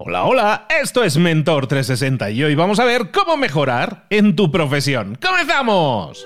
Hola, hola, esto es Mentor 360 y hoy vamos a ver cómo mejorar en tu profesión. ¡Comenzamos!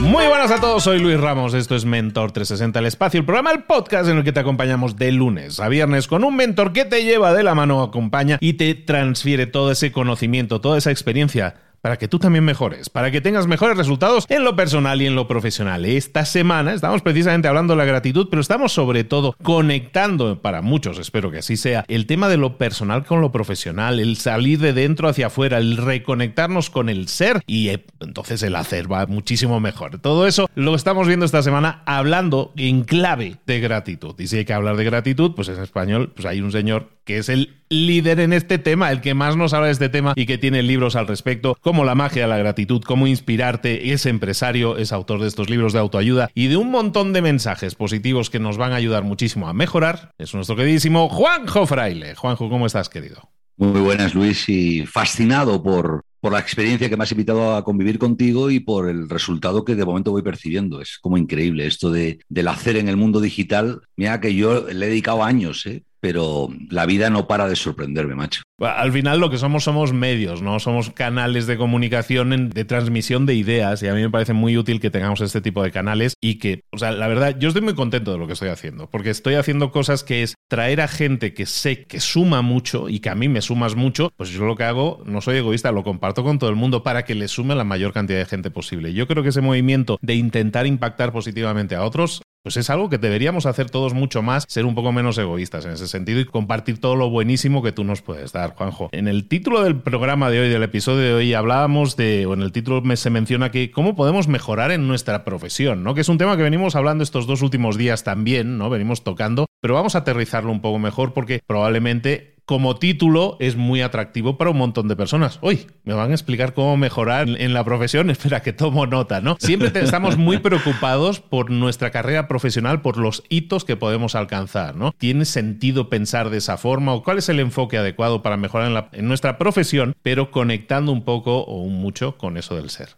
Muy buenas a todos, soy Luis Ramos, esto es Mentor 360, el espacio, el programa, el podcast en el que te acompañamos de lunes a viernes con un mentor que te lleva de la mano, acompaña y te transfiere todo ese conocimiento, toda esa experiencia para que tú también mejores, para que tengas mejores resultados en lo personal y en lo profesional. Esta semana estamos precisamente hablando de la gratitud, pero estamos sobre todo conectando, para muchos espero que así sea, el tema de lo personal con lo profesional, el salir de dentro hacia afuera, el reconectarnos con el ser y eh, entonces el hacer va muchísimo mejor. Todo eso lo estamos viendo esta semana hablando en clave de gratitud. Y si hay que hablar de gratitud, pues en español pues hay un señor que es el líder en este tema, el que más nos habla de este tema y que tiene libros al respecto, como La magia la gratitud, cómo inspirarte, es empresario, es autor de estos libros de autoayuda y de un montón de mensajes positivos que nos van a ayudar muchísimo a mejorar. Es nuestro queridísimo Juanjo Fraile. Juanjo, ¿cómo estás, querido? Muy buenas, Luis, y fascinado por, por la experiencia que me has invitado a convivir contigo y por el resultado que de momento voy percibiendo. Es como increíble esto de, del hacer en el mundo digital. Mira que yo le he dedicado años, ¿eh? Pero la vida no para de sorprenderme, macho. Al final lo que somos somos medios, ¿no? Somos canales de comunicación, de transmisión de ideas y a mí me parece muy útil que tengamos este tipo de canales y que, o sea, la verdad, yo estoy muy contento de lo que estoy haciendo, porque estoy haciendo cosas que es traer a gente que sé que suma mucho y que a mí me sumas mucho, pues yo lo que hago, no soy egoísta, lo comparto con todo el mundo para que le sume la mayor cantidad de gente posible. Yo creo que ese movimiento de intentar impactar positivamente a otros pues es algo que deberíamos hacer todos mucho más, ser un poco menos egoístas en ese sentido y compartir todo lo buenísimo que tú nos puedes dar, Juanjo. En el título del programa de hoy, del episodio de hoy, hablábamos de, o en el título se menciona que cómo podemos mejorar en nuestra profesión, ¿no? Que es un tema que venimos hablando estos dos últimos días también, ¿no? Venimos tocando, pero vamos a aterrizarlo un poco mejor porque probablemente como título es muy atractivo para un montón de personas. Hoy me van a explicar cómo mejorar en la profesión. Espera que tomo nota, ¿no? Siempre estamos muy preocupados por nuestra carrera profesional, por los hitos que podemos alcanzar, ¿no? ¿Tiene sentido pensar de esa forma o cuál es el enfoque adecuado para mejorar en, nuestra profesión, pero conectando un poco o un mucho con eso del ser?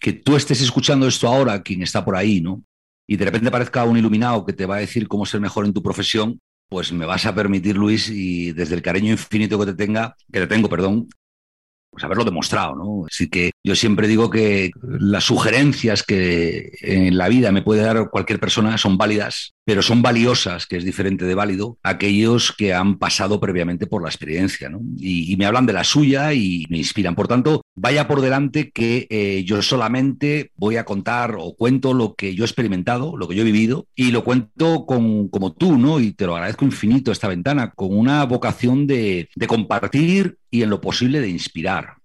Que tú estés escuchando esto ahora, quien está por ahí, ¿no? Y de repente parezca un iluminado que te va a decir cómo ser mejor en tu profesión, pues me vas a permitir, Luis, y desde el cariño infinito que te tenga, que te tengo, perdón, pues haberlo demostrado, ¿no? Así que yo siempre digo que las sugerencias que en la vida me puede dar cualquier persona son válidas, pero son valiosas, que es diferente de válido, aquellos que han pasado previamente por la experiencia, ¿no? Y, me hablan de la suya y me inspiran. Por tanto, vaya por delante que eh, yo solamente voy a contar o cuento lo que yo he experimentado, lo que yo he vivido, y lo cuento con, como tú, ¿no? Y te lo agradezco infinito esta ventana, con una vocación de, de compartir y en lo posible de inspirar.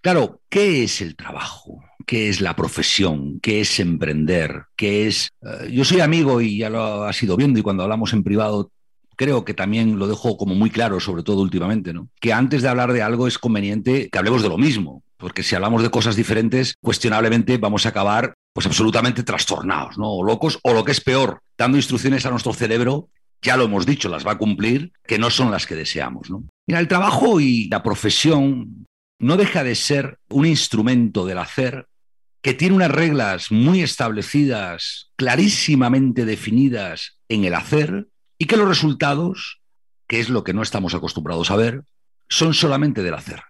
Claro, ¿qué es el trabajo? ¿Qué es la profesión? ¿Qué es emprender? ¿Qué es...? Eh, yo soy amigo y ya lo has ido viendo y cuando hablamos en privado creo que también lo dejo como muy claro, sobre todo últimamente, ¿no? Que antes de hablar de algo es conveniente que hablemos de lo mismo, porque si hablamos de cosas diferentes, cuestionablemente vamos a acabar pues absolutamente trastornados, ¿no? O locos, o lo que es peor, dando instrucciones a nuestro cerebro, ya lo hemos dicho, las va a cumplir, que no son las que deseamos, ¿no? Mira, el trabajo y la profesión no deja de ser un instrumento del hacer que tiene unas reglas muy establecidas, clarísimamente definidas en el hacer, y que los resultados, que es lo que no estamos acostumbrados a ver, son solamente del hacer.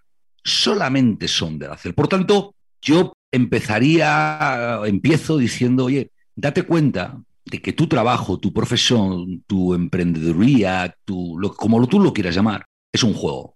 Solamente son del hacer. Por tanto, yo empezaría, empiezo diciendo, oye, date cuenta de que tu trabajo, tu profesión, tu emprendeduría, tu, como tú lo quieras llamar, es un juego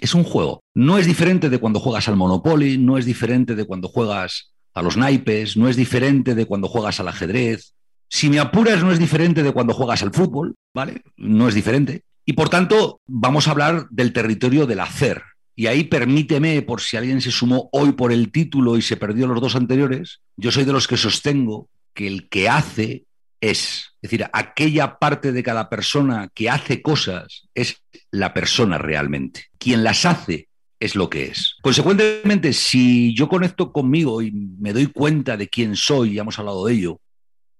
es un juego. No es diferente de cuando juegas al Monopoly, no es diferente de cuando juegas a los naipes, no es diferente de cuando juegas al ajedrez. Si me apuras, no es diferente de cuando juegas al fútbol, ¿vale? No es diferente. Y por tanto, vamos a hablar del territorio del hacer. Y ahí permíteme, por si alguien se sumó hoy por el título y se perdió los dos anteriores, yo soy de los que sostengo que el que hace es. Es decir, aquella parte de cada persona que hace cosas es la persona realmente. Quien las hace es lo que es. Consecuentemente, si yo conecto conmigo y me doy cuenta de quién soy, ya hemos hablado de ello,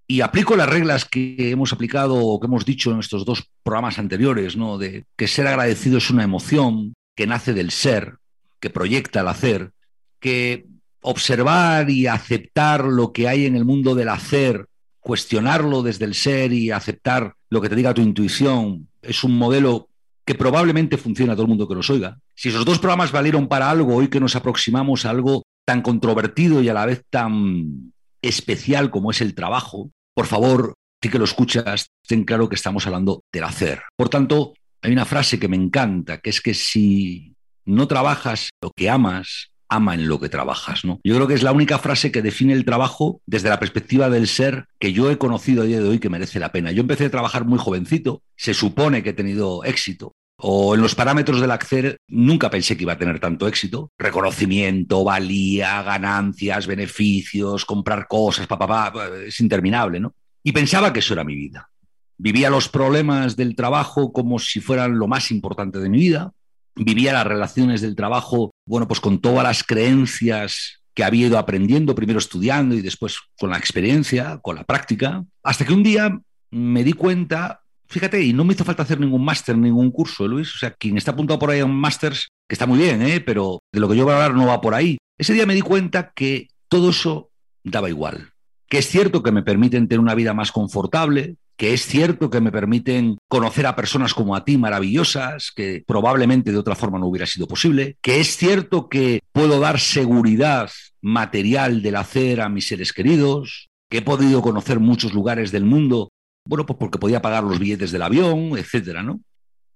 y aplico las reglas que hemos aplicado o que hemos dicho en estos dos programas anteriores, ¿no? De que ser agradecido es una emoción que nace del ser, que proyecta el hacer, que observar y aceptar lo que hay en el mundo del hacer cuestionarlo desde el ser y aceptar lo que te diga tu intuición es un modelo que probablemente funcione a todo el mundo que nos oiga. Si esos dos programas valieron para algo, hoy que nos aproximamos a algo tan controvertido y a la vez tan especial como es el trabajo, por favor, si que lo escuchas, ten claro que estamos hablando del hacer. Por tanto, hay una frase que me encanta, que es que si no trabajas lo que amas, ama en lo que trabajas, ¿no? Yo creo que es la única frase que define el trabajo desde la perspectiva del ser que yo he conocido a día de hoy que merece la pena. Yo empecé a trabajar muy jovencito, se supone que he tenido éxito, o en los parámetros del acceder nunca pensé que iba a tener tanto éxito. Reconocimiento, valía, ganancias, beneficios, comprar cosas, papá, es interminable, ¿no? Y pensaba que eso era mi vida. Vivía los problemas del trabajo como si fueran lo más importante de mi vida vivía las relaciones del trabajo, bueno, pues con todas las creencias que había ido aprendiendo, primero estudiando y después con la experiencia, con la práctica, hasta que un día me di cuenta, fíjate, y no me hizo falta hacer ningún máster, ningún curso, Luis, o sea, quien está apuntado por ahí a un máster, que está muy bien, ¿eh? pero de lo que yo voy a hablar no va por ahí. Ese día me di cuenta que todo eso daba igual, que es cierto que me permiten tener una vida más confortable, que es cierto que me permiten conocer a personas como a ti maravillosas, que probablemente de otra forma no hubiera sido posible, que es cierto que puedo dar seguridad material del hacer a mis seres queridos, que he podido conocer muchos lugares del mundo, bueno, pues porque podía pagar los billetes del avión, etcétera, ¿no?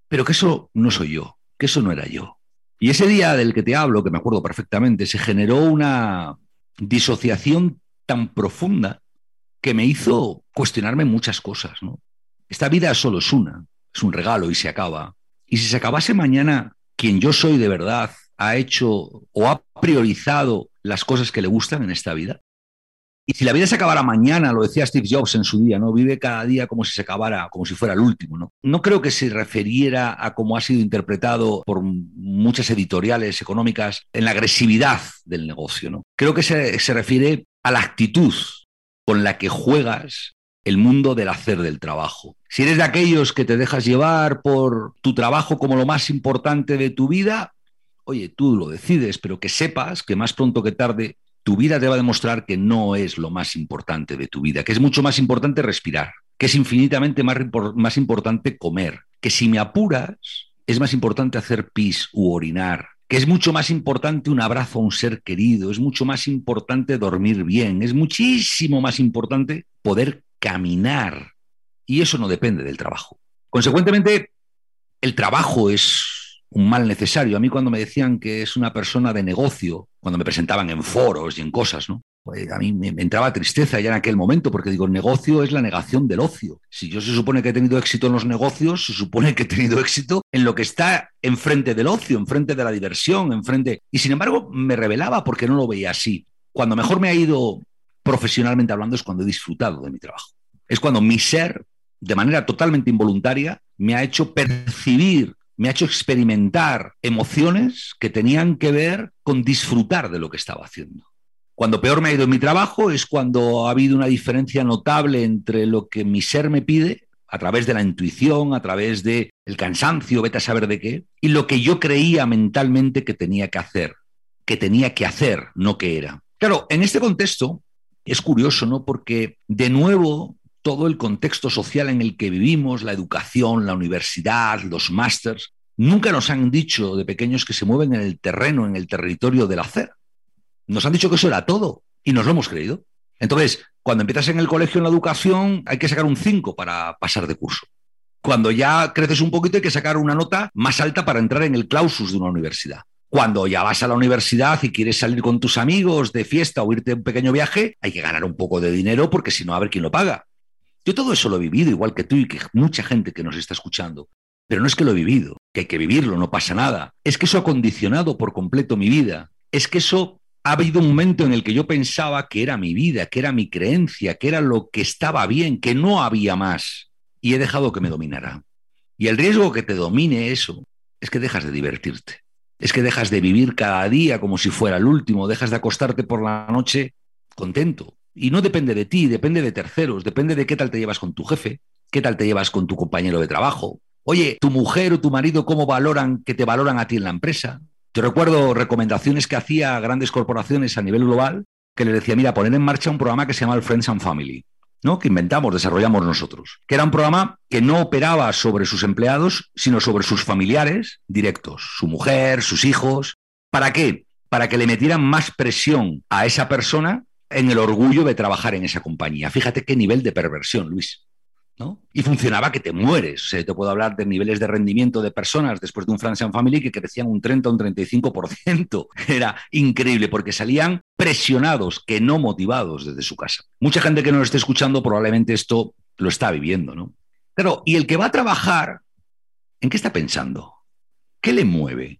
Pero que eso no soy yo, que eso no era yo. Y ese día del que te hablo, que me acuerdo perfectamente, se generó una disociación tan profunda que me hizo cuestionarme muchas cosas. ¿no? Esta vida solo es una, es un regalo y se acaba. Y si se acabase mañana, quien yo soy de verdad ha hecho o ha priorizado las cosas que le gustan en esta vida. Y si la vida se acabara mañana, lo decía Steve Jobs en su día, ¿no? Vive cada día como si se acabara, como si fuera el último, ¿no? No creo que se refiriera a cómo ha sido interpretado por muchas editoriales económicas en la agresividad del negocio, ¿no? Creo que se, se refiere a la actitud con la que juegas el mundo del hacer del trabajo. Si eres de aquellos que te dejas llevar por tu trabajo como lo más importante de tu vida, oye, tú lo decides, pero que sepas que más pronto que tarde tu vida te va a demostrar que no es lo más importante de tu vida, que es mucho más importante respirar, que es infinitamente más, más importante comer, que si me apuras, es más importante hacer pis u orinar, que es mucho más importante un abrazo a un ser querido, es mucho más importante dormir bien, es muchísimo más importante poder caminar. Y eso no depende del trabajo. Consecuentemente, el trabajo es un mal necesario. A mí cuando me decían que es una persona de negocio, cuando me presentaban en foros y en cosas, ¿no? Pues a mí me, entraba tristeza ya en aquel momento, porque digo, el negocio es la negación del ocio. Si yo se supone que he tenido éxito en los negocios, se supone que he tenido éxito en lo que está enfrente del ocio, enfrente de la diversión, enfrente. Y sin embargo, me revelaba porque no lo veía así. Cuando mejor me ha ido profesionalmente hablando es cuando he disfrutado de mi trabajo. Es cuando mi ser, de manera totalmente involuntaria, me ha hecho percibir me ha hecho experimentar emociones que tenían que ver con disfrutar de lo que estaba haciendo. Cuando peor me ha ido en mi trabajo es cuando ha habido una diferencia notable entre lo que mi ser me pide a través de la intuición, a través del el cansancio, vete a saber de qué, y lo que yo creía mentalmente que tenía que hacer, que tenía que hacer, no que era. Claro, en este contexto es curioso, ¿no? Porque de nuevo todo el contexto social en el que vivimos, la educación, la universidad, los másters, nunca nos han dicho de pequeños que se mueven en el terreno, en el territorio del hacer. Nos han dicho que eso era todo y nos lo hemos creído. Entonces, cuando empiezas en el colegio en la educación, hay que sacar un 5 para pasar de curso. Cuando ya creces un poquito, hay que sacar una nota más alta para entrar en el clausus de una universidad. Cuando ya vas a la universidad y quieres salir con tus amigos de fiesta o irte a un pequeño viaje, hay que ganar un poco de dinero porque si no, a ver quién lo paga. Yo todo eso lo he vivido, igual que tú y que mucha gente que nos está escuchando. Pero no es que lo he vivido, que hay que vivirlo, no pasa nada. Es que eso ha condicionado por completo mi vida. Es que eso ha habido un momento en el que yo pensaba que era mi vida, que era mi creencia, que era lo que estaba bien, que no había más. Y he dejado que me dominara. Y el riesgo que te domine eso es que dejas de divertirte. Es que dejas de vivir cada día como si fuera el último, dejas de acostarte por la noche contento. Y no depende de ti, depende de terceros, depende de qué tal te llevas con tu jefe, qué tal te llevas con tu compañero de trabajo. Oye, tu mujer o tu marido, ¿cómo valoran que te valoran a ti en la empresa? Yo recuerdo recomendaciones que hacía a grandes corporaciones a nivel global que le decía, mira, poner en marcha un programa que se llama el Friends and Family. ¿no? que inventamos, desarrollamos nosotros, que era un programa que no operaba sobre sus empleados, sino sobre sus familiares directos, su mujer, sus hijos. ¿Para qué? Para que le metieran más presión a esa persona en el orgullo de trabajar en esa compañía. Fíjate qué nivel de perversión, Luis. Y funcionaba que te mueres. te puedo hablar de niveles de rendimiento de personas después de un France and Family que crecían un 30 o un 35%. Era increíble porque salían presionados, que no motivados desde su casa. Mucha gente que nos esté escuchando probablemente esto lo está viviendo, ¿no? Pero, ¿y el que va a trabajar, en qué está pensando? ¿Qué le mueve?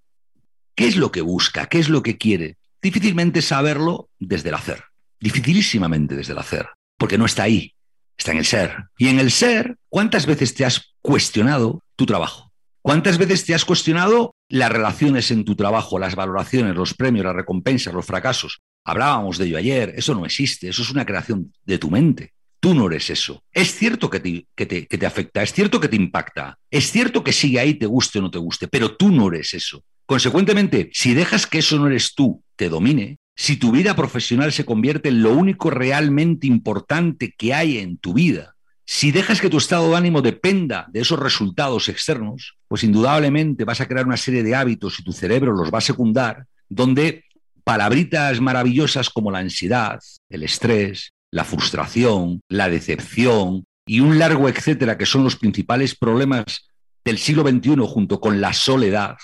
¿Qué es lo que busca? ¿Qué es lo que quiere? Difícilmente saberlo desde el hacer. Dificilísimamente desde el hacer, porque no está ahí, está en el ser. Y en el ser, ¿cuántas veces te has cuestionado tu trabajo? ¿Cuántas veces te has cuestionado las relaciones en tu trabajo, las valoraciones, los premios, las recompensas, los fracasos? Hablábamos de ello ayer, eso no existe, eso es una creación de tu mente. Tú no eres eso. Es cierto que te, que te, que te afecta, es cierto que te impacta, es cierto que sigue ahí, te guste o no te guste, pero tú no eres eso. Consecuentemente, si dejas que eso no eres tú te domine, si tu vida profesional se convierte en lo único realmente importante que hay en tu vida, si dejas que tu estado de ánimo dependa de esos resultados externos, pues indudablemente vas a crear una serie de hábitos y tu cerebro los va a secundar, donde palabritas maravillosas como la ansiedad, el estrés, la frustración, la decepción y un largo etcétera, que son los principales problemas del siglo XXI junto con la soledad,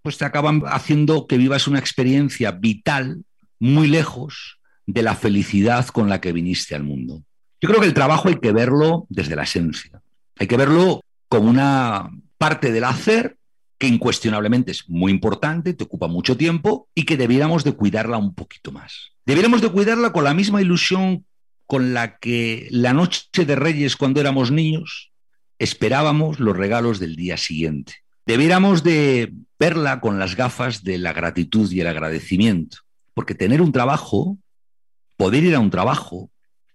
pues te acaban haciendo que vivas una experiencia vital muy lejos de la felicidad con la que viniste al mundo. Yo creo que el trabajo hay que verlo desde la esencia. Hay que verlo como una parte del hacer que incuestionablemente es muy importante, te ocupa mucho tiempo y que debiéramos de cuidarla un poquito más. Debiéramos de cuidarla con la misma ilusión con la que la noche de Reyes cuando éramos niños esperábamos los regalos del día siguiente. Debiéramos de verla con las gafas de la gratitud y el agradecimiento. Porque tener un trabajo, poder ir a un trabajo,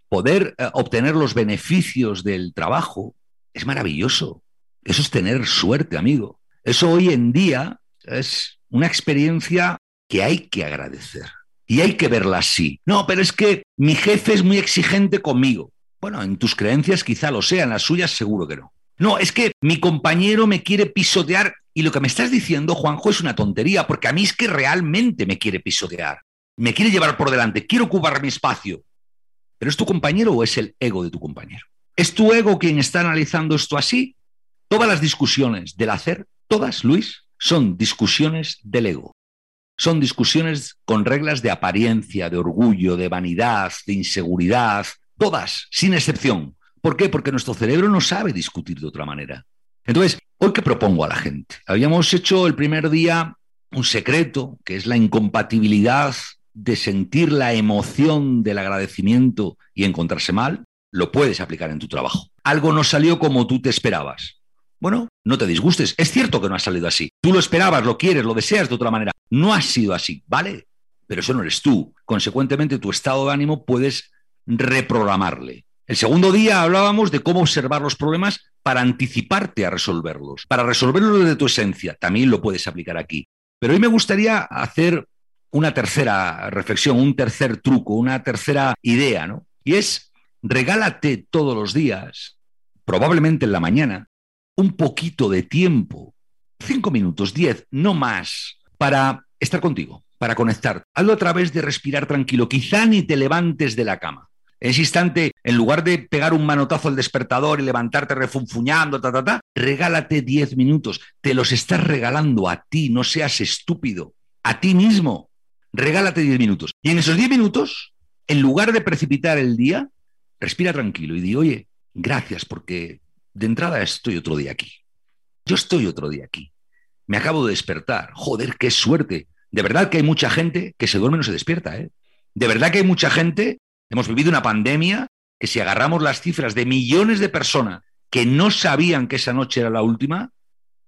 poder eh, obtener los beneficios del trabajo, es maravilloso. Eso es tener suerte, amigo. Eso hoy en día es una experiencia que hay que agradecer. Y hay que verla así. No, pero es que mi jefe es muy exigente conmigo. Bueno, en tus creencias quizá lo sea, en las suyas seguro que no. No, es que mi compañero me quiere pisotear y lo que me estás diciendo, Juanjo, es una tontería, porque a mí es que realmente me quiere pisotear me quiere llevar por delante, quiero ocupar mi espacio. ¿Pero es tu compañero o es el ego de tu compañero? ¿Es tu ego quien está analizando esto así? Todas las discusiones del hacer, todas, Luis, son discusiones del ego. Son discusiones con reglas de apariencia, de orgullo, de vanidad, de inseguridad, todas, sin excepción. ¿Por qué? Porque nuestro cerebro no sabe discutir de otra manera. Entonces, hoy que propongo a la gente, habíamos hecho el primer día un secreto, que es la incompatibilidad de sentir la emoción del agradecimiento y encontrarse mal, lo puedes aplicar en tu trabajo. Algo no salió como tú te esperabas. Bueno, no te disgustes. Es cierto que no ha salido así. Tú lo esperabas, lo quieres, lo deseas de otra manera. No ha sido así, ¿vale? Pero eso no eres tú. Consecuentemente, tu estado de ánimo puedes reprogramarle. El segundo día hablábamos de cómo observar los problemas para anticiparte a resolverlos, para resolverlos desde tu esencia. También lo puedes aplicar aquí. Pero hoy me gustaría hacer una tercera reflexión, un tercer truco, una tercera idea, ¿no? Y es, regálate todos los días, probablemente en la mañana, un poquito de tiempo, cinco minutos, diez, no más, para estar contigo, para conectar. Hazlo a través de respirar tranquilo. Quizá ni te levantes de la cama. En ese instante, en lugar de pegar un manotazo al despertador y levantarte refunfuñando, ta, ta, ta, regálate diez minutos. Te los estás regalando a ti, no seas estúpido. A ti mismo regálate 10 minutos. Y en esos 10 minutos, en lugar de precipitar el día, respira tranquilo y di, oye, gracias porque de entrada estoy otro día aquí. Yo estoy otro día aquí. Me acabo de despertar. Joder, qué suerte. De verdad que hay mucha gente que se duerme y no se despierta. ¿eh? De verdad que hay mucha gente, hemos vivido una pandemia, que si agarramos las cifras de millones de personas que no sabían que esa noche era la última,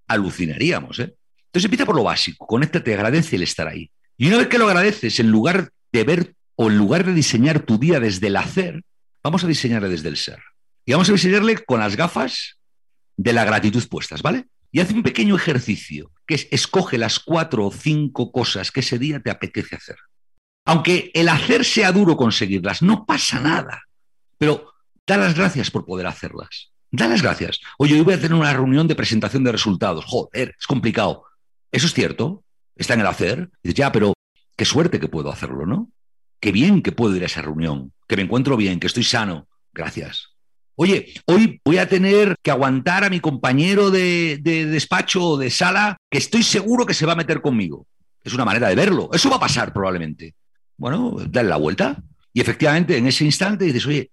alucinaríamos. ¿eh? Entonces empieza por lo básico, conéctate, agradece el estar ahí. Y una vez que lo agradeces, en lugar de ver o en lugar de diseñar tu día desde el hacer, vamos a diseñarle desde el ser. Y vamos a diseñarle con las gafas de la gratitud puestas, ¿vale? Y hace un pequeño ejercicio, que es escoge las cuatro o cinco cosas que ese día te apetece hacer. Aunque el hacer sea duro conseguirlas, no pasa nada. Pero Da las gracias por poder hacerlas. Da las gracias. Oye, hoy voy a tener una reunión de presentación de resultados. Joder, es complicado. Eso es cierto. Está en el hacer. Y dices, ya, pero qué suerte que puedo hacerlo, ¿no? Qué bien que puedo ir a esa reunión. Que me encuentro bien, que estoy sano. Gracias. Oye, hoy voy a tener que aguantar a mi compañero de, despacho o de sala que estoy seguro que se va a meter conmigo. Es una manera de verlo. Eso va a pasar probablemente. Bueno, dale la vuelta. Y efectivamente, en ese instante dices, oye,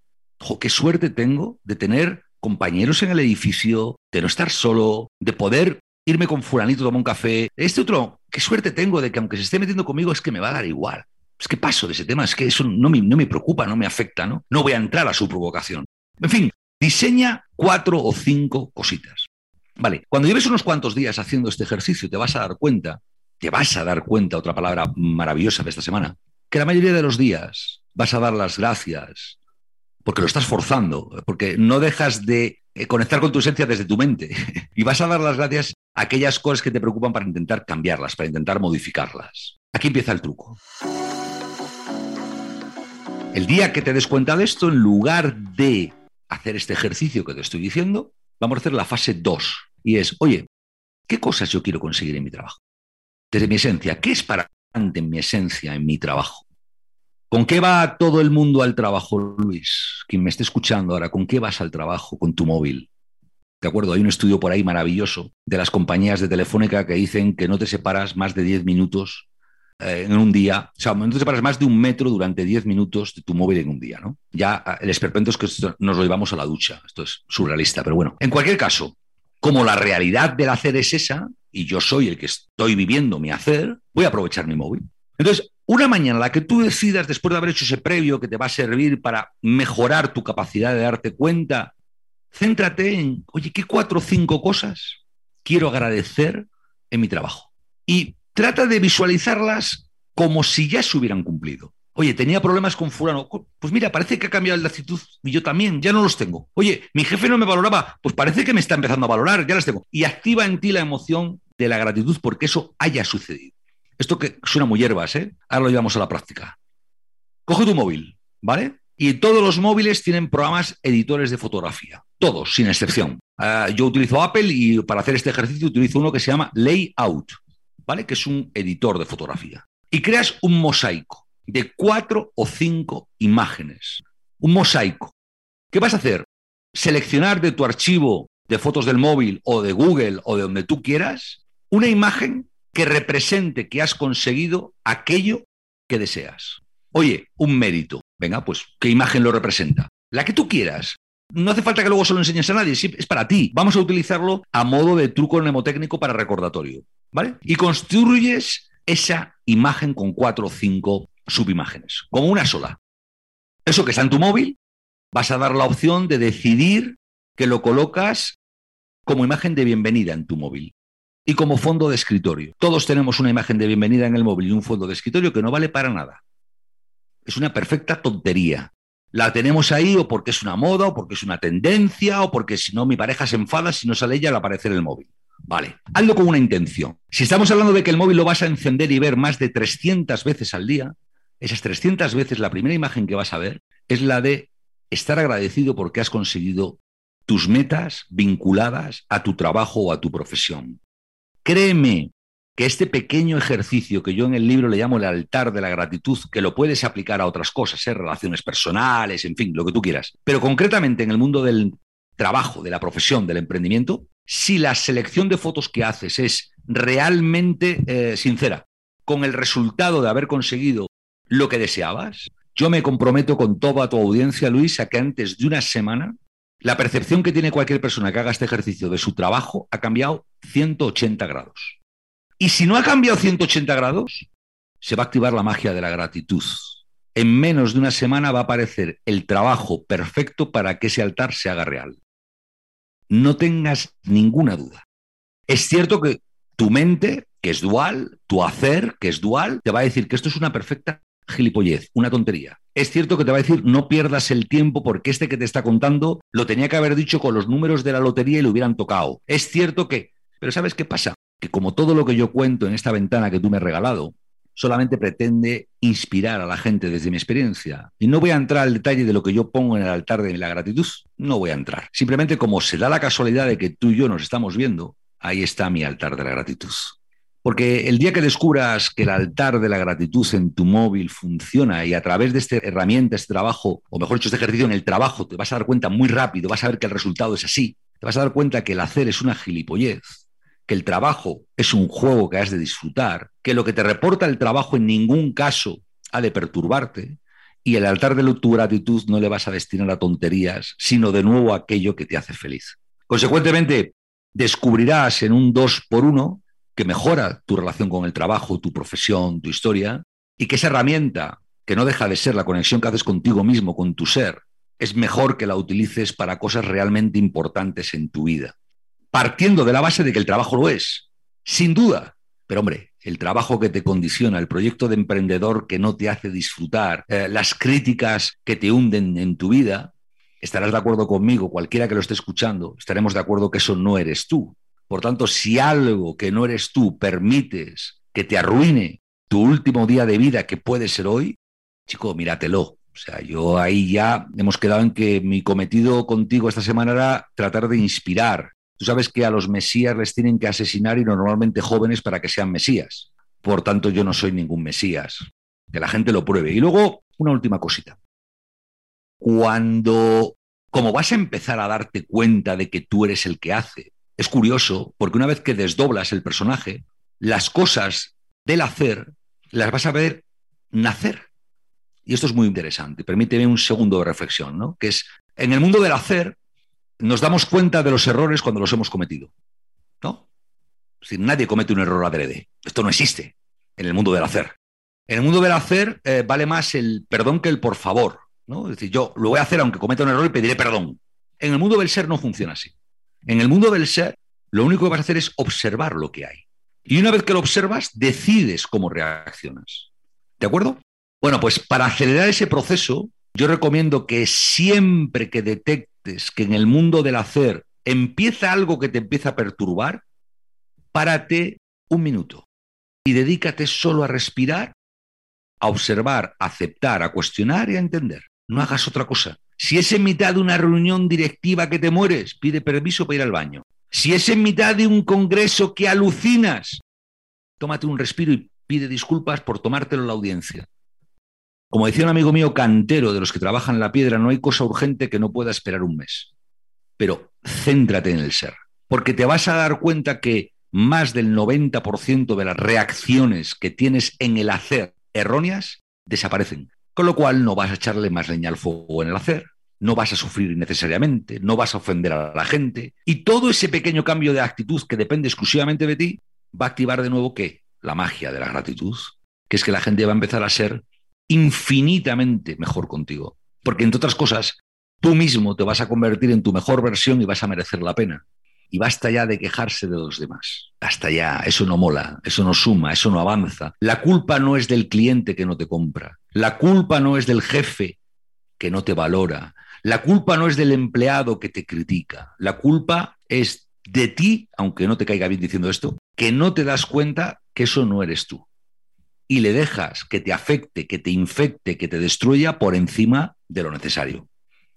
qué suerte tengo de tener compañeros en el edificio, de no estar solo, de poder irme con fulanito a tomar un café. Este otro, qué suerte tengo de que aunque se esté metiendo conmigo es que me va a dar igual. Es que paso de ese tema, es que eso no me, no me preocupa, no me afecta, ¿no? No voy a entrar a su provocación. En fin, diseña cuatro o cinco cositas. Vale, cuando lleves unos cuantos días haciendo este ejercicio, te vas a dar cuenta, te vas a dar cuenta, otra palabra maravillosa de esta semana, que la mayoría de los días vas a dar las gracias porque lo estás forzando, porque no dejas de eh, conectar con tu esencia desde tu mente y vas a dar las gracias a aquellas cosas que te preocupan para intentar cambiarlas, para intentar modificarlas. Aquí empieza el truco. El día que te des cuenta de esto, en lugar de hacer este ejercicio que te estoy diciendo, vamos a hacer la fase 2. Y es, oye, ¿qué cosas yo quiero conseguir en mi trabajo? Desde mi esencia, ¿qué es para en mi esencia en mi trabajo? ¿Con qué va todo el mundo al trabajo, Luis? Quien me esté escuchando ahora, ¿con qué vas al trabajo con tu móvil? De acuerdo, hay un estudio por ahí maravilloso de las compañías de telefónica que dicen que no te separas más de 10 minutos eh, en un día, o sea, no te separas más de un metro durante 10 minutos de tu móvil en un día, ¿no? Ya ah, el esperpento es que nos lo llevamos a la ducha, esto es surrealista, pero bueno, en cualquier caso, como la realidad del hacer es esa, y yo soy el que estoy viviendo mi hacer, voy a aprovechar mi móvil. Entonces, una mañana, la que tú decidas, después de haber hecho ese previo que te va a servir para mejorar tu capacidad de darte cuenta, céntrate en, oye, ¿qué cuatro o cinco cosas quiero agradecer en mi trabajo? Y trata de visualizarlas como si ya se hubieran cumplido. Oye, tenía problemas con fulano. Pues mira, parece que ha cambiado la actitud y yo también, ya no los tengo. Oye, mi jefe no me valoraba, pues parece que me está empezando a valorar, ya las tengo. Y activa en ti la emoción de la gratitud porque eso haya sucedido. Esto que suena muy hierbas, ¿eh? Ahora lo llevamos a la práctica. Coge tu móvil, ¿vale? Y todos los móviles tienen programas editores de fotografía. Todos, sin excepción. Ah, yo utilizo Apple y para hacer este ejercicio utilizo uno que se llama Layout. ¿vale? Que es un editor de fotografía. Y creas un mosaico de cuatro o cinco imágenes. Un mosaico. ¿Qué vas a hacer? Seleccionar de tu archivo de fotos del móvil o de Google o de donde tú quieras una imagen que represente que has conseguido aquello que deseas. Oye, un mérito. Venga, pues, ¿qué imagen lo representa? La que tú quieras. No hace falta que luego se lo enseñes a nadie, es para ti. Vamos a utilizarlo a modo de truco mnemotécnico para recordatorio. ¿vale? Y construyes esa imagen con cuatro o cinco subimágenes, como una sola. Eso que está en tu móvil, vas a dar la opción de decidir que lo colocas como imagen de bienvenida en tu móvil y como fondo de escritorio. Todos tenemos una imagen de bienvenida en el móvil y un fondo de escritorio que no vale para nada. Es una perfecta tontería. La tenemos ahí o porque es una moda o porque es una tendencia o porque si no mi pareja se enfada si no sale ella al aparecer el móvil. Vale, hazlo con una intención. Si estamos hablando de que el móvil lo vas a encender y ver más de 300 veces al día, esas 300 veces la primera imagen que vas a ver es la de estar agradecido porque has conseguido tus metas vinculadas a tu trabajo o a tu profesión. Créeme que este pequeño ejercicio que yo en el libro le llamo el altar de la gratitud, que lo puedes aplicar a otras cosas, ¿eh? relaciones personales, en fin, lo que tú quieras, pero concretamente en el mundo del trabajo, de la profesión, del emprendimiento, si la selección de fotos que haces es realmente eh, sincera, con el resultado de haber conseguido lo que deseabas, yo me comprometo con toda tu audiencia, Luis, a que antes de una semana la percepción que tiene cualquier persona que haga este ejercicio de su trabajo ha cambiado 180 grados. Y si no ha cambiado 180 grados, se va a activar la magia de la gratitud. En menos de una semana va a aparecer el trabajo perfecto para que ese altar se haga real no tengas ninguna duda. Es cierto que tu mente, que es dual, tu hacer, que es dual, te va a decir que esto es una perfecta gilipollez, una tontería. Es cierto que te va a decir no pierdas el tiempo porque este que te está contando lo tenía que haber dicho con los números de la lotería y lo hubieran tocado. Es cierto que, pero ¿sabes qué pasa? Que como todo lo que yo cuento en esta ventana que tú me has regalado, solamente pretende inspirar a la gente desde mi experiencia. Y no voy a entrar al detalle de lo que yo pongo en el altar de la gratitud, no voy a entrar. Simplemente como se da la casualidad de que tú y yo nos estamos viendo, ahí está mi altar de la gratitud. Porque el día que descubras que el altar de la gratitud en tu móvil funciona y a través de esta herramienta, este trabajo, o mejor dicho, este ejercicio en el trabajo, te vas a dar cuenta muy rápido, vas a ver que el resultado es así. Te vas a dar cuenta que el hacer es una gilipollez, que el trabajo es un juego que has de disfrutar, que lo que te reporta el trabajo en ningún caso ha de perturbarte, y el altar de tu gratitud no le vas a destinar a tonterías, sino de nuevo a aquello que te hace feliz. Consecuentemente, descubrirás en un dos por uno que mejora tu relación con el trabajo, tu profesión, tu historia, y que esa herramienta, que no deja de ser la conexión que haces contigo mismo, con tu ser, es mejor que la utilices para cosas realmente importantes en tu vida. Partiendo de la base de que el trabajo lo es, sin duda. Pero hombre, el trabajo que te condiciona, el proyecto de emprendedor que no te hace disfrutar, eh, las críticas que te hunden en tu vida, estarás de acuerdo conmigo, cualquiera que lo esté escuchando, estaremos de acuerdo que eso no eres tú. Por tanto, si algo que no eres tú permites que te arruine tu último día de vida, que puede ser hoy, chico, míratelo. O sea, yo ahí ya hemos quedado en que mi cometido contigo esta semana era tratar de inspirar. Tú sabes que a los mesías les tienen que asesinar y normalmente jóvenes para que sean mesías. Por tanto, yo no soy ningún mesías. Que la gente lo pruebe. Y luego, una última cosita. Cuando, como vas a empezar a darte cuenta de que tú eres el que hace, es curioso porque una vez que desdoblas el personaje, las cosas del hacer las vas a ver nacer. Y esto es muy interesante. Permíteme un segundo de reflexión, ¿no? Que es, en el mundo del hacer, nos damos cuenta de los errores cuando los hemos cometido. ¿No? Si nadie comete un error adrede. Esto no existe en el mundo del hacer. En el mundo del hacer eh, vale más el perdón que el por favor. ¿no? Es decir, yo lo voy a hacer aunque cometa un error y pediré perdón. En el mundo del ser no funciona así. En el mundo del ser, lo único que vas a hacer es observar lo que hay. Y una vez que lo observas, decides cómo reaccionas. ¿De acuerdo? Bueno, pues para acelerar ese proceso, yo recomiendo que siempre que detectes que en el mundo del hacer empieza algo que te empieza a perturbar, párate un minuto y dedícate solo a respirar, a observar, a aceptar, a cuestionar y a entender. No hagas otra cosa. Si es en mitad de una reunión directiva que te mueres, pide permiso para ir al baño. Si es en mitad de un congreso que alucinas, tómate un respiro y pide disculpas por tomártelo en la audiencia. Como decía un amigo mío cantero de los que trabajan la piedra, no hay cosa urgente que no pueda esperar un mes. Pero céntrate en el ser, porque te vas a dar cuenta que más del 90% de las reacciones que tienes en el hacer erróneas desaparecen. Con lo cual no vas a echarle más leña al fuego en el hacer, no vas a sufrir innecesariamente, no vas a ofender a la gente. Y todo ese pequeño cambio de actitud que depende exclusivamente de ti va a activar de nuevo qué? La magia de la gratitud, que es que la gente va a empezar a ser infinitamente mejor contigo. Porque entre otras cosas, tú mismo te vas a convertir en tu mejor versión y vas a merecer la pena. Y basta ya de quejarse de los demás. Basta ya, eso no mola, eso no suma, eso no avanza. La culpa no es del cliente que no te compra. La culpa no es del jefe que no te valora. La culpa no es del empleado que te critica. La culpa es de ti, aunque no te caiga bien diciendo esto, que no te das cuenta que eso no eres tú. Y le dejas que te afecte, que te infecte, que te destruya por encima de lo necesario.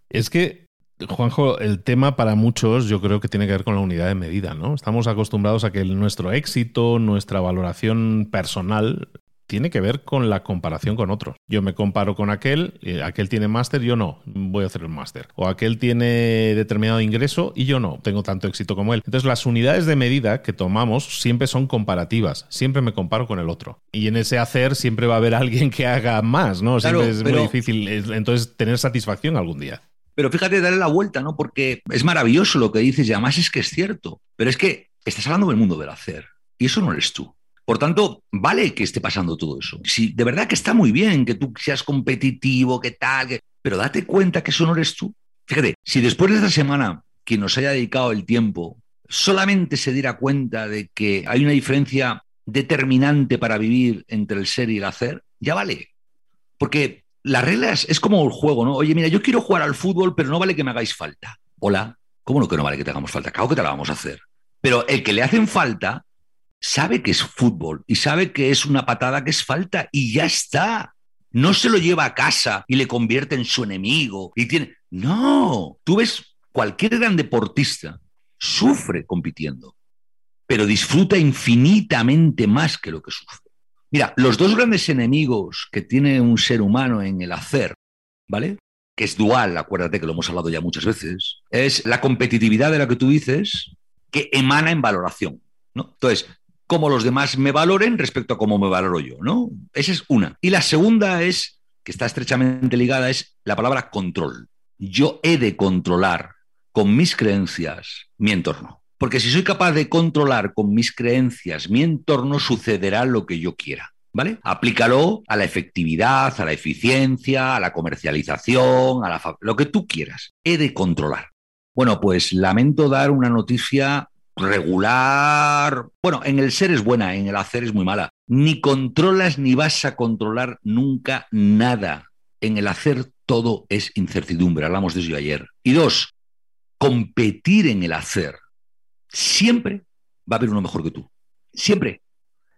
Es que Juanjo, el tema para muchos yo creo que tiene que ver con la unidad de medida, ¿no? Estamos acostumbrados a que nuestro éxito, nuestra valoración personal tiene que ver con la comparación con otros. Yo me comparo con aquel, eh, aquel tiene máster, yo no, voy a hacer el máster. O aquel tiene determinado ingreso y yo no, tengo tanto éxito como él. Entonces las unidades de medida que tomamos siempre son comparativas, siempre me comparo con el otro. Y en ese hacer siempre va a haber alguien que haga más, ¿no? Siempre es muy difícil entonces tener satisfacción algún día. Pero fíjate, darle la vuelta, ¿no? Porque es maravilloso lo que dices y además es que es cierto. Pero es que estás hablando del mundo del hacer y eso no eres tú. Por tanto, vale que esté pasando todo eso. Si de verdad que está muy bien que tú seas competitivo, que tal, pero date cuenta que eso no eres tú. Fíjate, si después de esta semana quien nos haya dedicado el tiempo solamente se diera cuenta de que hay una diferencia determinante para vivir entre el ser y el hacer, ya vale. Porque las reglas es como el juego, ¿no? Oye, mira, yo quiero jugar al fútbol, pero no vale que me hagáis falta. Hola, ¿cómo no que no vale que te hagamos falta? Claro que te la vamos a hacer. Pero el que le hacen falta sabe que es fútbol y sabe que es una patada que es falta y ya está. No se lo lleva a casa y le convierte en su enemigo y tiene. No, tú ves cualquier gran deportista sufre compitiendo, pero disfruta infinitamente más que lo que sufre. Mira, los dos grandes enemigos que tiene un ser humano en el hacer, ¿vale? Que es dual, acuérdate que lo hemos hablado ya muchas veces, es la competitividad de la que tú dices que emana en valoración, ¿no? Entonces, cómo los demás me valoren respecto a cómo me valoro yo, ¿no? Esa es una. Y la segunda es, que está estrechamente ligada, es la palabra control. Yo he de controlar con mis creencias mi entorno. Porque si soy capaz de controlar con mis creencias mi entorno, sucederá lo que yo quiera. ¿Vale? Aplícalo a la efectividad, a la eficiencia, a la comercialización, a la lo que tú quieras. He de controlar. Bueno, pues lamento dar una noticia regular. Bueno, en el ser es buena, en el hacer es muy mala. Ni controlas ni vas a controlar nunca nada. En el hacer todo es incertidumbre. Hablamos de eso ayer. Y dos, competir en el hacer siempre va a haber uno mejor que tú. Siempre,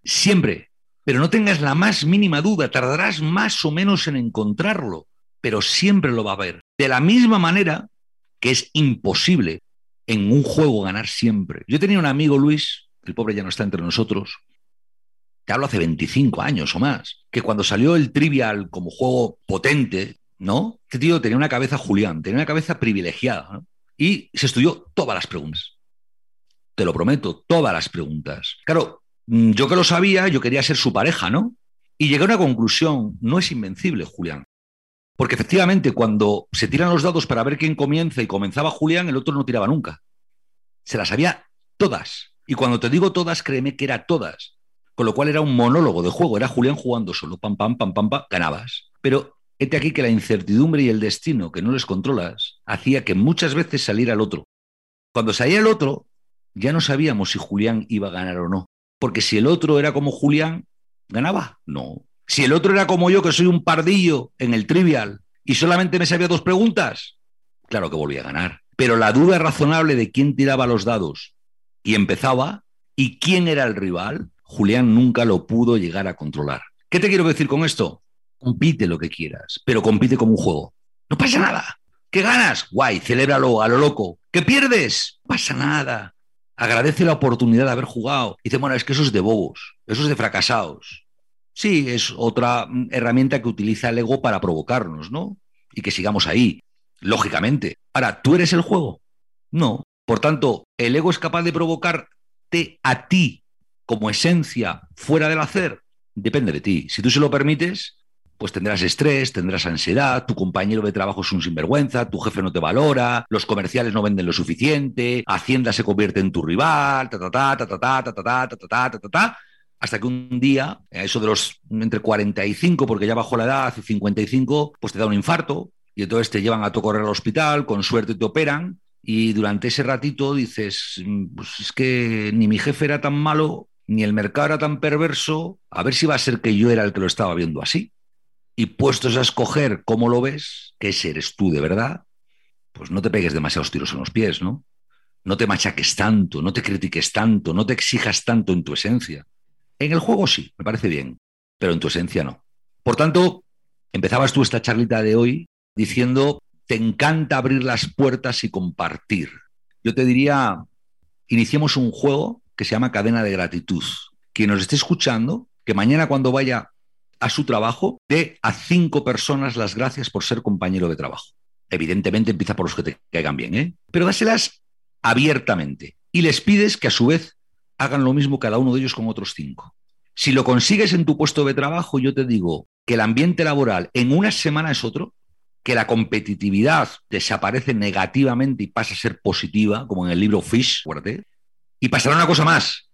siempre. Pero no tengas la más mínima duda, tardarás más o menos en encontrarlo, pero siempre lo va a haber. De la misma manera que es imposible en un juego ganar siempre. Yo tenía un amigo, Luis, el pobre ya no está entre nosotros, te hablo hace 25 años o más, que cuando salió el Trivial como juego potente, ¿no? Este tío tenía una cabeza Julián, tenía una cabeza privilegiada, Y se estudió todas las preguntas te lo prometo, todas las preguntas. Claro, mm, yo que lo sabía, yo quería ser su pareja, ¿no? Y llegué a una conclusión, no es invencible, Julián. Porque efectivamente, cuando se tiran los dados para ver quién comienza y comenzaba Julián, el otro no tiraba nunca. Se las sabía todas. Y cuando te digo todas, créeme que era todas. Con lo cual era un monólogo de juego, era Julián jugando solo, pam, pam, pam, pam, pam, ganabas. Pero este aquí que la incertidumbre y el destino que no les controlas hacía que muchas veces saliera el otro. Cuando salía el otro, ya no sabíamos si Julián iba a ganar o no. Porque si el otro era como Julián, ¿ganaba? No. Si el otro era como yo, que soy un pardillo en el trivial, y solamente me sabía dos preguntas, claro que volvía a ganar. Pero la duda razonable de quién tiraba los dados y empezaba y quién era el rival, Julián nunca lo pudo llegar a controlar. ¿Qué te quiero decir con esto? Compite lo que quieras, pero compite como un juego. No pasa nada. ¿Qué ganas? Guay, celébralo a lo loco. ¿Qué pierdes? No pasa nada agradece la oportunidad de haber jugado. dice, bueno, es que eso es de bobos, eso es de fracasados. Sí, es otra herramienta que utiliza el ego para provocarnos, ¿no? Y que sigamos ahí, lógicamente. Ahora, ¿tú eres el juego? No. Por tanto, ¿el ego es capaz de provocarte a ti como esencia fuera del hacer? Depende de ti. Si tú se lo permites, pues tendrás estrés, tendrás ansiedad, tu compañero de trabajo es un sinvergüenza, tu jefe no te valora, los comerciales no venden lo suficiente, Hacienda se convierte en tu rival, hasta que un día, eso de los entre 45, porque ya bajó la edad, y 55, pues te da un infarto y entonces te llevan a tu correr al hospital, con suerte te operan y durante ese ratito dices, pues es que ni mi jefe era tan malo, ni el mercado era tan perverso, a ver si va a ser que yo era el que lo estaba viendo así y puestos a escoger cómo lo ves, que ese eres tú de verdad, pues no te pegues demasiados tiros en los pies, ¿no? No te machaques tanto, no te critiques tanto, no te exijas tanto en tu esencia. En el juego sí, me parece bien, pero en tu esencia no. Por tanto, empezabas tú esta charlita de hoy diciendo, te encanta abrir las puertas y compartir. Yo te diría, iniciemos un juego que se llama Cadena de Gratitud. Quien nos esté escuchando, que mañana cuando vaya a su trabajo, dé a cinco personas las gracias por ser compañero de trabajo. Evidentemente empieza por los que te caigan bien, ¿eh? Pero dáselas abiertamente y les pides que a su vez hagan lo mismo cada uno de ellos con otros cinco. Si lo consigues en tu puesto de trabajo, yo te digo que el ambiente laboral en una semana es otro, que la competitividad desaparece negativamente y pasa a ser positiva, como en el libro Fish, acuérdate. Y pasará una cosa más,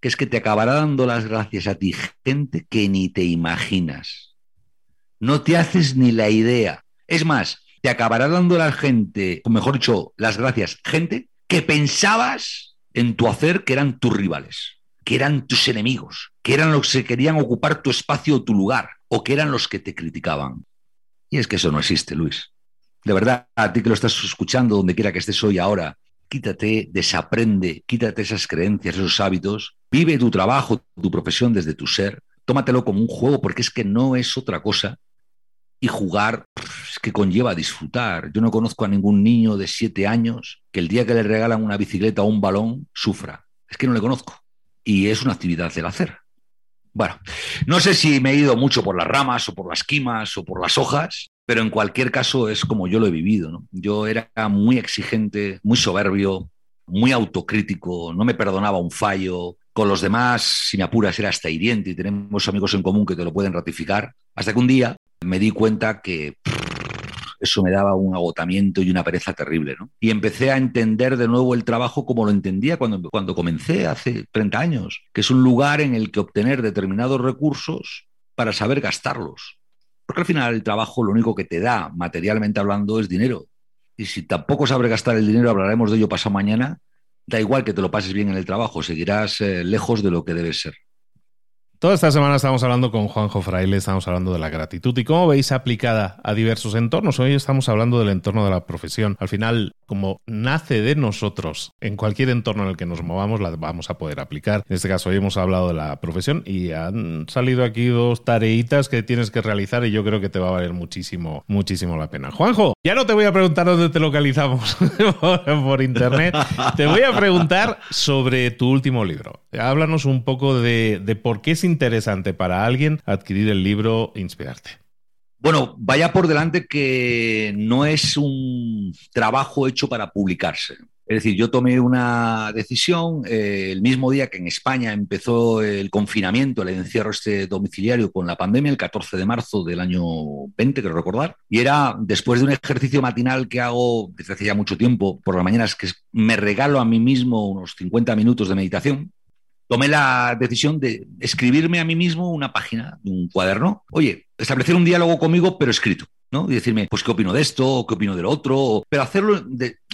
que es que te acabará dando las gracias a ti gente que ni te imaginas. No te haces ni la idea. Es más, te acabará dando la gente, o mejor dicho, las gracias, gente que pensabas en tu hacer que eran tus rivales, que eran tus enemigos, que eran los que querían ocupar tu espacio o tu lugar, o que eran los que te criticaban. Y es que eso no existe, Luis. De verdad, a ti que lo estás escuchando, donde quiera que estés hoy ahora, quítate, desaprende, quítate esas creencias, esos hábitos Vive tu trabajo, tu profesión desde tu ser. Tómatelo como un juego porque es que no es otra cosa. Y jugar es que conlleva disfrutar. Yo no conozco a ningún niño de siete años que el día que le regalan una bicicleta o un balón sufra. Es que no le conozco. Y es una actividad del hacer. Bueno, no sé si me he ido mucho por las ramas o por las quimas o por las hojas, pero en cualquier caso es como yo lo he vivido. ¿no? Yo era muy exigente, muy soberbio, muy autocrítico, no me perdonaba un fallo. Con los demás, sin apuras, era hasta hiriente y tenemos amigos en común que te lo pueden ratificar. Hasta que un día me di cuenta que eso me daba un agotamiento y una pereza terrible. ¿no? Y empecé a entender de nuevo el trabajo como lo entendía cuando, cuando comencé hace 30 años, que es un lugar en el que obtener determinados recursos para saber gastarlos. Porque al final el trabajo lo único que te da, materialmente hablando, es dinero. Y si tampoco sabes gastar el dinero, hablaremos de ello pasado mañana, da igual que te lo pases bien en el trabajo, seguirás eh, lejos de lo que debes ser. Toda esta semana estamos hablando con Juanjo Fraile, estamos hablando de la gratitud y cómo veis aplicada a diversos entornos. Hoy estamos hablando del entorno de la profesión. Al final, como nace de nosotros, en cualquier entorno en el que nos movamos, la vamos a poder aplicar. En este caso, hoy hemos hablado de la profesión y han salido aquí dos tareitas que tienes que realizar y yo creo que te va a valer muchísimo, muchísimo la pena. Juanjo, ya no te voy a preguntar dónde te localizamos por, internet, te voy a preguntar sobre tu último libro. Háblanos un poco de, por qué es interesante para alguien adquirir el libro Inspirarte? Bueno, vaya por delante que no es un trabajo hecho para publicarse. Es decir, yo tomé una decisión eh, el mismo día que en España empezó el confinamiento, el encierro este domiciliario con la pandemia, el 14 de marzo del año 20, creo recordar. Y era después de un ejercicio matinal que hago desde hace ya mucho tiempo por las mañanas, que me regalo a mí mismo unos 50 minutos de meditación tomé la decisión de escribirme a mí mismo una página, un cuaderno. Oye, establecer un diálogo conmigo, pero escrito. ¿no? Y decirme, pues, ¿qué opino de esto? ¿Qué opino del otro? Pero hacerlo,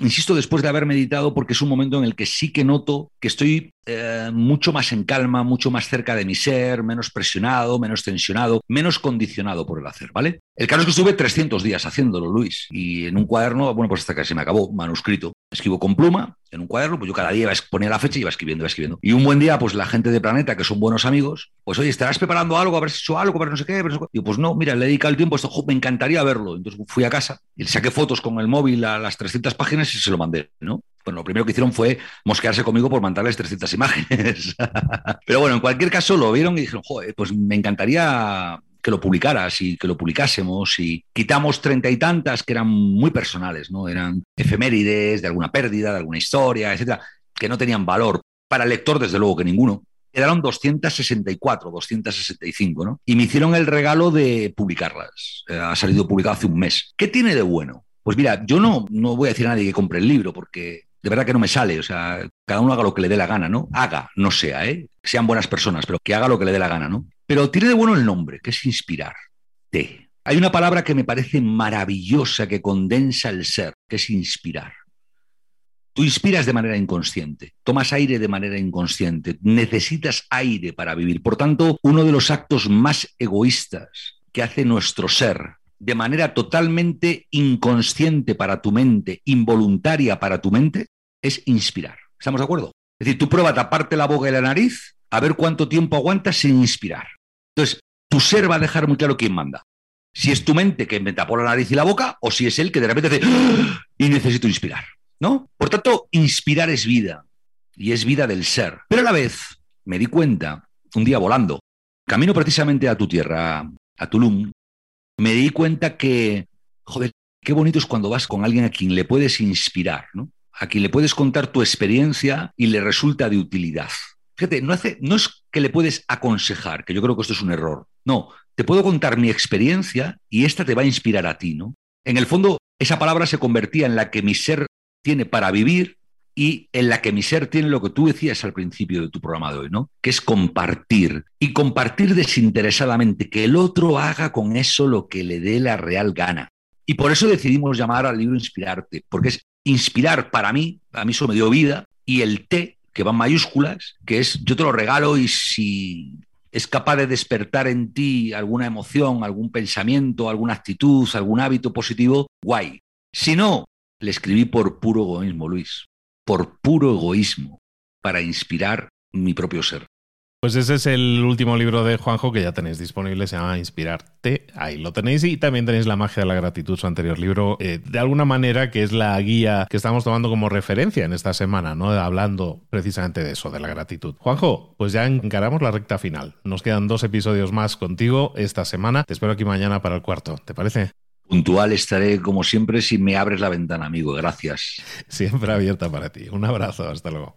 insisto, después de haber meditado, porque es un momento en el que sí que noto que estoy eh, mucho más en calma, mucho más cerca de mi ser, menos presionado, menos tensionado, menos condicionado por el hacer, ¿vale? El caso es que estuve 300 días haciéndolo, Luis, y en un cuaderno, bueno, pues hasta que se me acabó, manuscrito. Escribo con pluma en un cuaderno, pues yo cada día ponía la fecha y iba escribiendo, iba escribiendo. Y un buen día, pues la gente de Planeta, que son buenos amigos, pues oye, ¿estarás preparando algo? ¿Habrás hecho algo? ¿Habrás no sé qué? Y yo, pues no, mira, le he dedicado el tiempo, esto, me encantaría verlo. Entonces fui a casa y le saqué fotos con el móvil a las 300 páginas y se lo mandé, ¿no? Bueno, lo primero que hicieron fue mosquearse conmigo por mandarles 300 imágenes. Pero bueno, en cualquier caso lo vieron y dijeron, joder, pues me encantaría que lo publicaras y que lo publicásemos y quitamos treinta y tantas que eran muy personales, ¿no? Eran efemérides de alguna pérdida, de alguna historia, etcétera, que no tenían valor. Para el lector, desde luego que ninguno. Quedaron 264, 265, ¿no? Y me hicieron el regalo de publicarlas. Eh, ha salido publicado hace un mes. ¿Qué tiene de bueno? Pues mira, yo no, no voy a decir a nadie que compre el libro porque de verdad que no me sale. O sea, cada uno haga lo que le dé la gana, ¿no? Haga, no sea, ¿eh? Sean buenas personas, pero que haga lo que le dé la gana, ¿no? Pero tiene de bueno el nombre, que es inspirar. Te. Hay una palabra que me parece maravillosa que condensa el ser, que es inspirar. Tú inspiras de manera inconsciente, tomas aire de manera inconsciente, necesitas aire para vivir. Por tanto, uno de los actos más egoístas que hace nuestro ser de manera totalmente inconsciente para tu mente, involuntaria para tu mente, es inspirar. ¿Estamos de acuerdo? Es decir, tú prueba taparte la boca y la nariz a ver cuánto tiempo aguantas sin inspirar. Entonces, tu ser va a dejar muy claro quién manda. Si es tu mente que me tapó la nariz y la boca, o si es él que de repente dice, ¡Ah! y necesito inspirar. ¿No? Por tanto, inspirar es vida. Y es vida del ser. Pero a la vez, me di cuenta, un día volando, camino precisamente a tu tierra, a Tulum, me di cuenta que, joder, qué bonito es cuando vas con alguien a quien le puedes inspirar, ¿no? A quien le puedes contar tu experiencia y le resulta de utilidad. Fíjate, no, hace, no es que le puedes aconsejar, que yo creo que esto es un error. No, te puedo contar mi experiencia y esta te va a inspirar a ti, ¿no? En el fondo, esa palabra se convertía en la que mi ser tiene para vivir y en la que mi ser tiene lo que tú decías al principio de tu programa de hoy, ¿no? Que es compartir y compartir desinteresadamente, que el otro haga con eso lo que le dé la real gana. Y por eso decidimos llamar al libro Inspirarte, porque es inspirar para mí, a mí eso me dio vida, y el T que van mayúsculas, que es yo te lo regalo y si es capaz de despertar en ti alguna emoción, algún pensamiento, alguna actitud, algún hábito positivo, guay. Si no, le escribí por puro egoísmo, Luis, por puro egoísmo, para inspirar mi propio ser. Pues ese es el último libro de Juanjo que ya tenéis disponible, se llama Inspirarte. Ahí lo tenéis y también tenéis La magia de la gratitud, su anterior libro, eh, de alguna manera que es la guía que estamos tomando como referencia en esta semana, ¿no? Hablando precisamente de eso, de la gratitud. Juanjo, pues ya encaramos la recta final. Nos quedan dos episodios más contigo esta semana. Te espero aquí mañana para el cuarto. ¿Te parece? Puntual estaré como siempre si me abres la ventana, amigo. Gracias. Siempre abierta para ti. Un abrazo. Hasta luego.